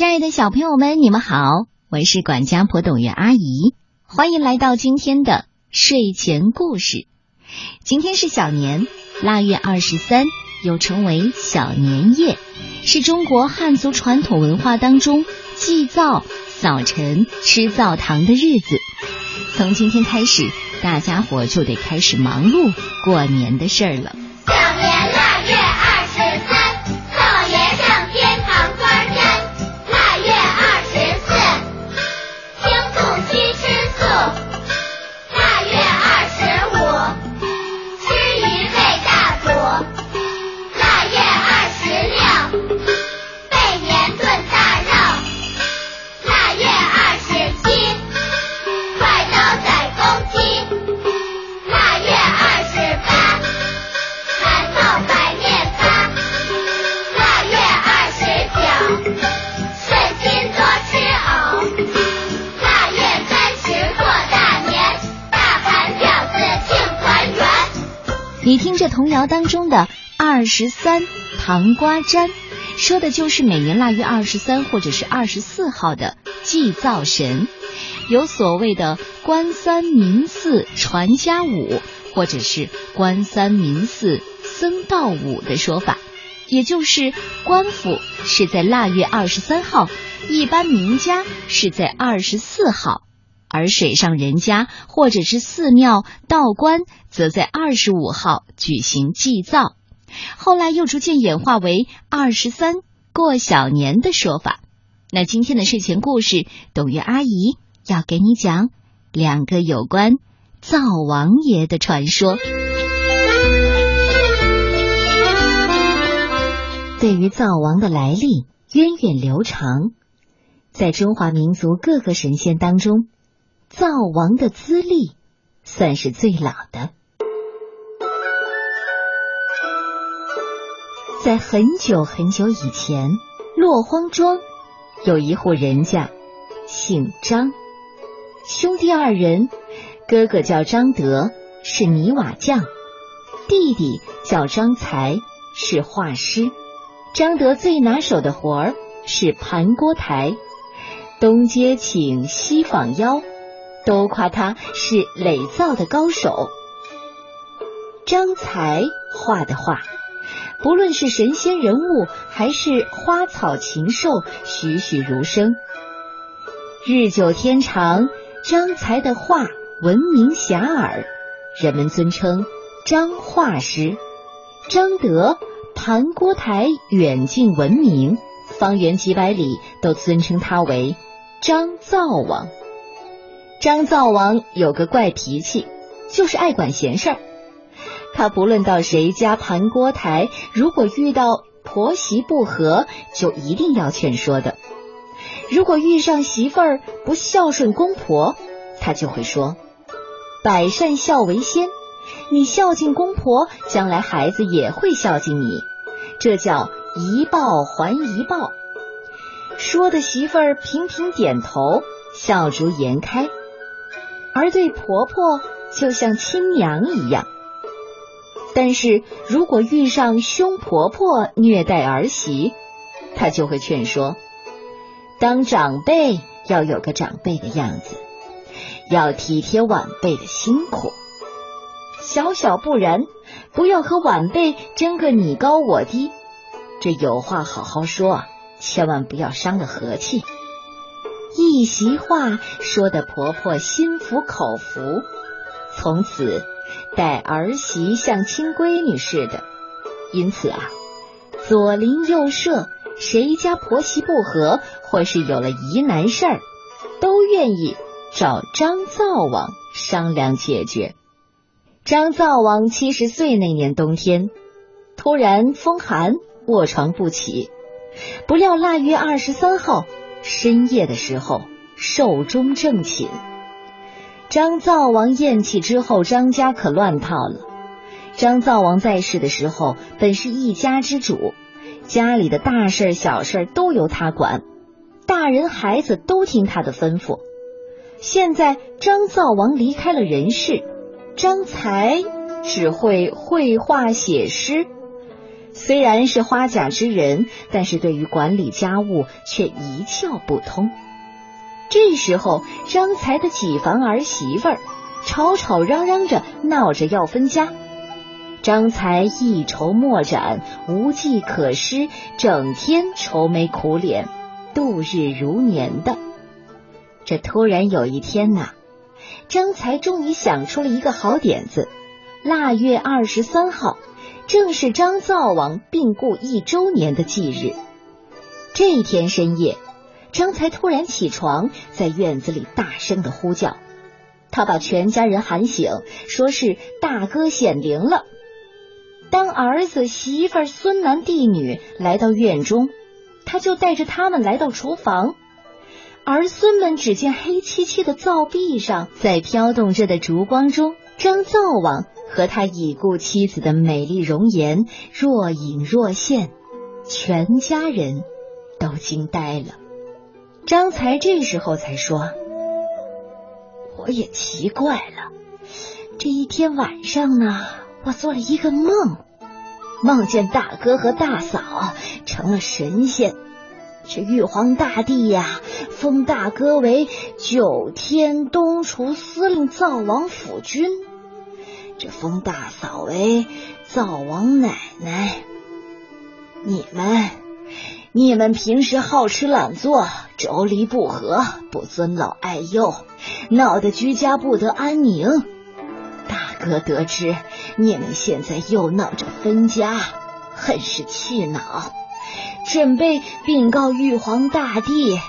亲爱的小朋友们，你们好，我是管家婆董月阿姨，欢迎来到今天的睡前故事。今天是小年，腊月二十三，又称为小年夜，是中国汉族传统文化当中祭灶、扫尘、吃灶糖的日子。从今天开始，大家伙就得开始忙碌过年的事儿了。你听这童谣当中的二十三糖瓜粘，说的就是每年腊月二十三或者是二十四号的祭灶神，有所谓的官三民四传家五，或者是官三民四僧道五的说法，也就是官府是在腊月二十三号，一般民家是在二十四号。而水上人家或者是寺庙道观，则在二十五号举行祭灶，后来又逐渐演化为二十三过小年的说法。那今天的睡前故事，董月阿姨要给你讲两个有关灶王爷的传说。对于灶王的来历，源远流长，在中华民族各个神仙当中。灶王的资历算是最老的，在很久很久以前，落荒庄有一户人家，姓张，兄弟二人，哥哥叫张德，是泥瓦匠；弟弟叫张才，是画师。张德最拿手的活儿是盘锅台，东接请，西访邀。都夸他是垒灶的高手。张才画的画，不论是神仙人物还是花草禽兽，栩栩如生。日久天长，张才的画闻名遐迩，人们尊称张画师。张德盘锅台远近闻名，方圆几百里都尊称他为张灶王。张灶王有个怪脾气，就是爱管闲事儿。他不论到谁家盘锅台，如果遇到婆媳不和，就一定要劝说的。如果遇上媳妇儿不孝顺公婆，他就会说：“百善孝为先，你孝敬公婆，将来孩子也会孝敬你，这叫一报还一报。”说的媳妇儿频频点头，笑逐颜开。而对婆婆就像亲娘一样，但是如果遇上凶婆婆虐待儿媳，她就会劝说：当长辈要有个长辈的样子，要体贴晚辈的辛苦，小小不然，不要和晚辈争个你高我低。这有话好好说，千万不要伤了和气。一席话说的婆婆心服口服，从此待儿媳像亲闺女似的。因此啊，左邻右舍谁家婆媳不和，或是有了疑难事儿，都愿意找张灶王商量解决。张灶王七十岁那年冬天，突然风寒，卧床不起，不料腊月二十三号。深夜的时候，寿终正寝。张灶王咽气之后，张家可乱套了。张灶王在世的时候，本是一家之主，家里的大事小事都由他管，大人孩子都听他的吩咐。现在张灶王离开了人世，张才只会绘画写诗，虽然是花甲之人，但是对于管理家务却一窍不通。这时候，张才的几房儿媳妇儿吵吵嚷嚷着闹着要分家，张才一筹莫展，无计可施，整天愁眉苦脸，度日如年的。这突然有一天呐，张才终于想出了一个好点子。腊月二十三号，正是张灶王病故一周年的忌日。这一天深夜。张才突然起床，在院子里大声的呼叫。他把全家人喊醒，说是大哥显灵了。当儿子、媳妇、孙男、弟女来到院中，他就带着他们来到厨房。儿孙们只见黑漆漆的灶壁上，在飘动着的烛光中，张灶王和他已故妻子的美丽容颜若隐若现，全家人都惊呆了。张才这时候才说：“我也奇怪了，这一天晚上呢，我做了一个梦，梦见大哥和大嫂成了神仙，这玉皇大帝呀，封大哥为九天东厨司令灶王府君，这封大嫂为灶王奶奶，你们。”你们平时好吃懒做，妯娌不和，不尊老爱幼，闹得居家不得安宁。大哥得知你们现在又闹着分家，很是气恼，准备禀告玉皇大帝。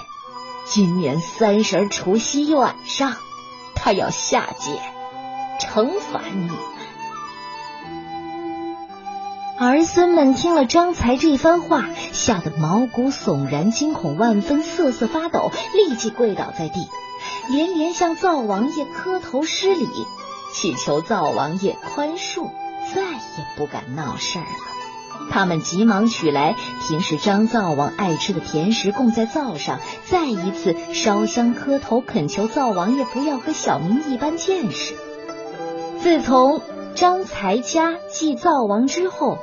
今年三十除夕晚上，他要下界惩罚你们。儿孙们听了张才这番话，吓得毛骨悚然，惊恐万分，瑟瑟发抖，立即跪倒在地，连连向灶王爷磕头施礼，祈求灶王爷宽恕，再也不敢闹事儿了。他们急忙取来平时张灶王爱吃的甜食，供在灶上，再一次烧香磕头，恳求灶王爷不要和小民一般见识。自从张才家继灶王之后。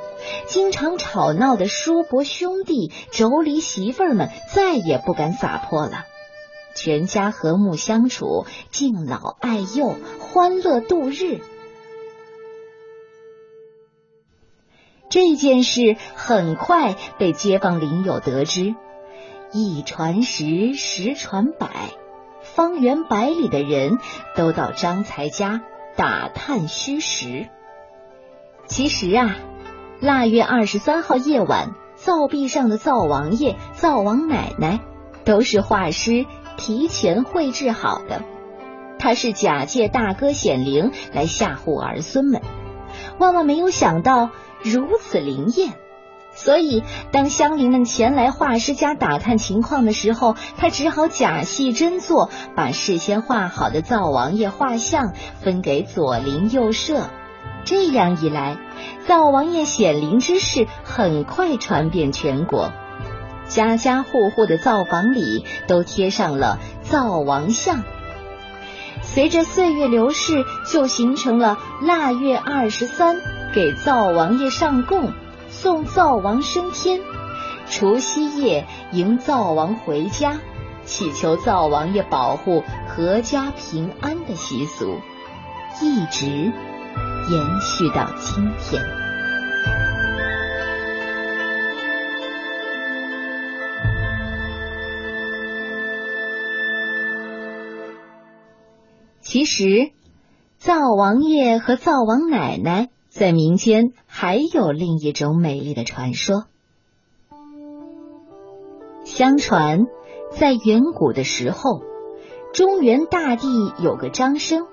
经常吵闹的叔伯兄弟、妯娌媳妇儿们再也不敢撒泼了，全家和睦相处，敬老爱幼，欢乐度日。这件事很快被街坊邻友得知，一传十，十传百，方圆百里的人都到张才家打探虚实。其实啊。腊月二十三号夜晚，灶壁上的灶王爷、灶王奶奶都是画师提前绘制好的。他是假借大哥显灵来吓唬儿孙们，万万没有想到如此灵验。所以，当乡邻们前来画师家打探情况的时候，他只好假戏真做，把事先画好的灶王爷画像分给左邻右舍。这样一来，灶王爷显灵之事很快传遍全国，家家户户的灶房里都贴上了灶王像。随着岁月流逝，就形成了腊月二十三给灶王爷上供、送灶王升天，除夕夜迎灶王回家，祈求灶王爷保护阖家平安的习俗，一直。延续到今天。其实，灶王爷和灶王奶奶在民间还有另一种美丽的传说。相传，在远古的时候，中原大地有个张生，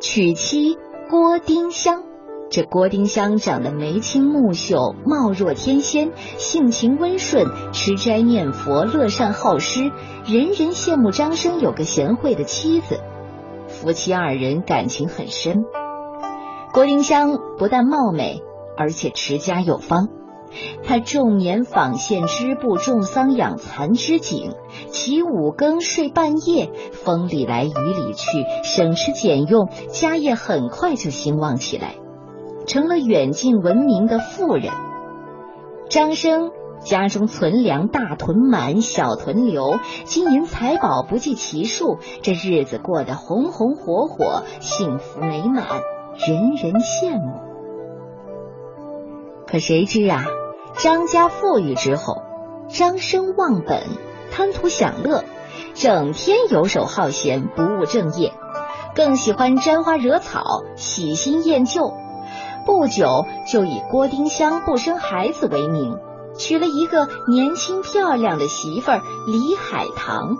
娶妻。郭丁香，这郭丁香长得眉清目秀，貌若天仙，性情温顺，吃斋念佛，乐善好施，人人羡慕张生有个贤惠的妻子。夫妻二人感情很深。郭丁香不但貌美，而且持家有方。他种棉纺线织布，种桑养蚕织锦，起五更睡半夜，风里来雨里去，省吃俭用，家业很快就兴旺起来，成了远近闻名的富人。张生家中存粮大囤满，小囤留，金银财宝不计其数，这日子过得红红火火，幸福美满，人人羡慕。可谁知啊，张家富裕之后，张生忘本，贪图享乐，整天游手好闲，不务正业，更喜欢沾花惹草，喜新厌旧。不久就以郭丁香不生孩子为名，娶了一个年轻漂亮的媳妇儿李海棠。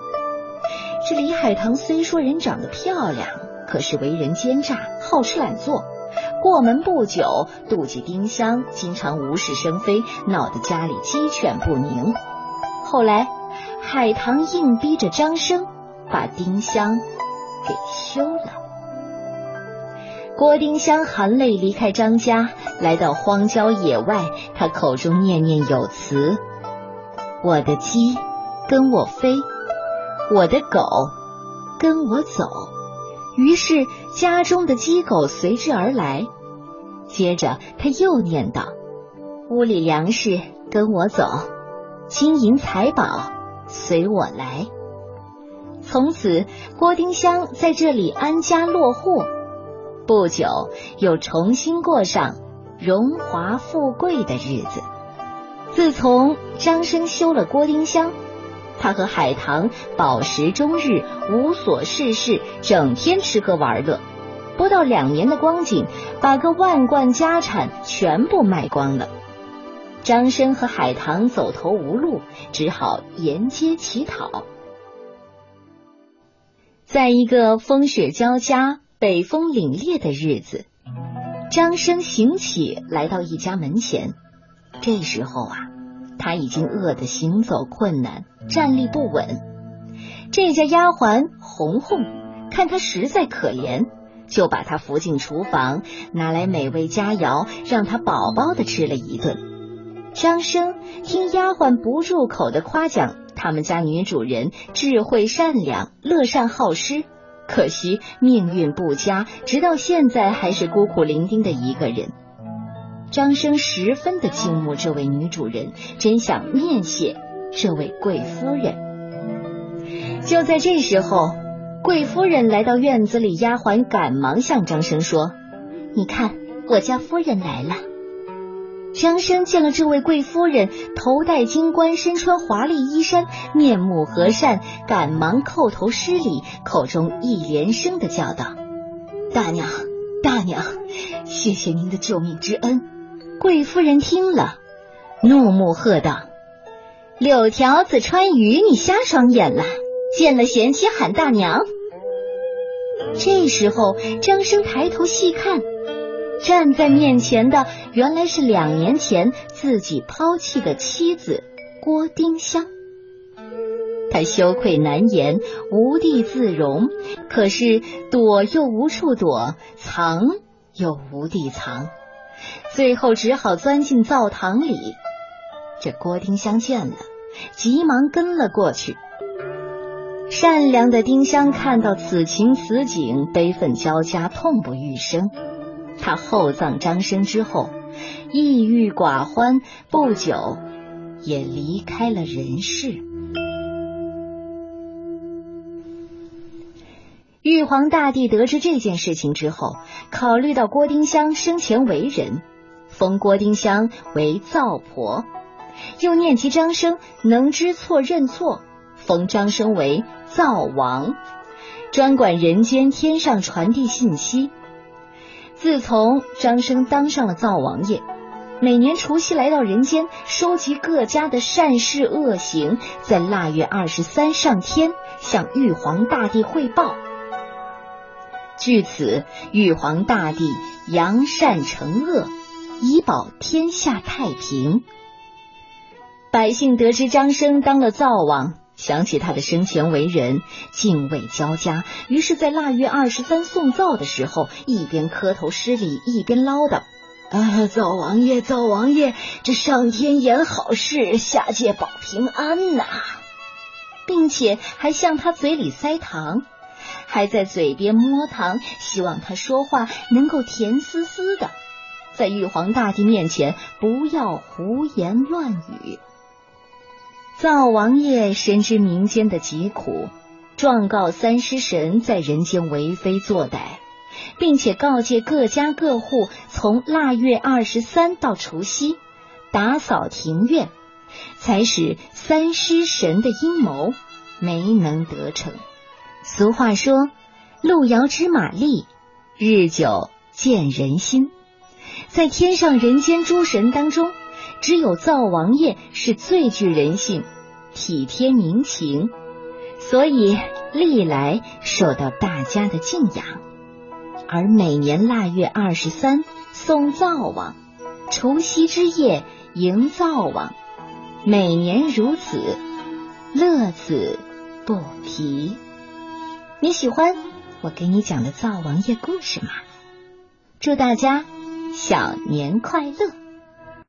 这李海棠虽说人长得漂亮，可是为人奸诈，好吃懒做。过门不久，妒忌丁香，经常无事生非，闹得家里鸡犬不宁。后来，海棠硬逼着张生把丁香给休了。郭丁香含泪离开张家，来到荒郊野外。他口中念念有词：“我的鸡跟我飞，我的狗跟我走。”于是家中的鸡狗随之而来。接着他又念道：“屋里粮食跟我走，金银财宝随我来。”从此，郭丁香在这里安家落户。不久，又重新过上荣华富贵的日子。自从张生休了郭丁香，他和海棠饱食终日，无所事事，整天吃喝玩乐。不到两年的光景，把个万贯家产全部卖光了。张生和海棠走投无路，只好沿街乞讨。在一个风雪交加。北风凛冽的日子，张生行乞来到一家门前。这时候啊，他已经饿得行走困难，站立不稳。这家丫鬟红红看他实在可怜，就把他扶进厨房，拿来美味佳肴，让他饱饱的吃了一顿。张生听丫鬟不住口的夸奖他们家女主人智慧善良，乐善好施。可惜命运不佳，直到现在还是孤苦伶仃的一个人。张生十分的敬慕这位女主人，真想面谢这位贵夫人。就在这时候，贵夫人来到院子里，丫鬟赶忙向张生说：“你看，我家夫人来了。”张生见了这位贵夫人，头戴金冠，身穿华丽衣衫，面目和善，赶忙叩头施礼，口中一连声的叫道：“大娘，大娘，谢谢您的救命之恩。”贵夫人听了，怒目喝道：“柳条子穿鱼，你瞎双眼了！见了贤妻喊大娘。”这时候，张生抬头细看。站在面前的原来是两年前自己抛弃的妻子郭丁香，他羞愧难言，无地自容，可是躲又无处躲，藏又无地藏，最后只好钻进灶堂里。这郭丁香见了，急忙跟了过去。善良的丁香看到此情此景，悲愤交加，痛不欲生。他厚葬张生之后，抑郁寡欢，不久也离开了人世。玉皇大帝得知这件事情之后，考虑到郭丁香生前为人，封郭丁香为灶婆，又念及张生能知错认错，封张生为灶王，专管人间天上传递信息。自从张生当上了灶王爷，每年除夕来到人间，收集各家的善事恶行，在腊月二十三上天向玉皇大帝汇报。据此，玉皇大帝扬善惩恶，以保天下太平。百姓得知张生当了灶王。想起他的生前为人，敬畏交加，于是，在腊月二十三送灶的时候，一边磕头施礼，一边唠叨：“啊，灶王爷，灶王爷，这上天言好事，下界保平安呐！”并且还向他嘴里塞糖，还在嘴边摸糖，希望他说话能够甜丝丝的。在玉皇大帝面前不要胡言乱语。灶王爷深知民间的疾苦，状告三尸神在人间为非作歹，并且告诫各家各户从腊月二十三到除夕打扫庭院，才使三尸神的阴谋没能得逞。俗话说：“路遥知马力，日久见人心。”在天上人间诸神当中，只有灶王爷是最具人性、体贴民情，所以历来受到大家的敬仰。而每年腊月二十三送灶王，除夕之夜迎灶王，每年如此，乐此不疲。你喜欢我给你讲的灶王爷故事吗？祝大家！小年快乐！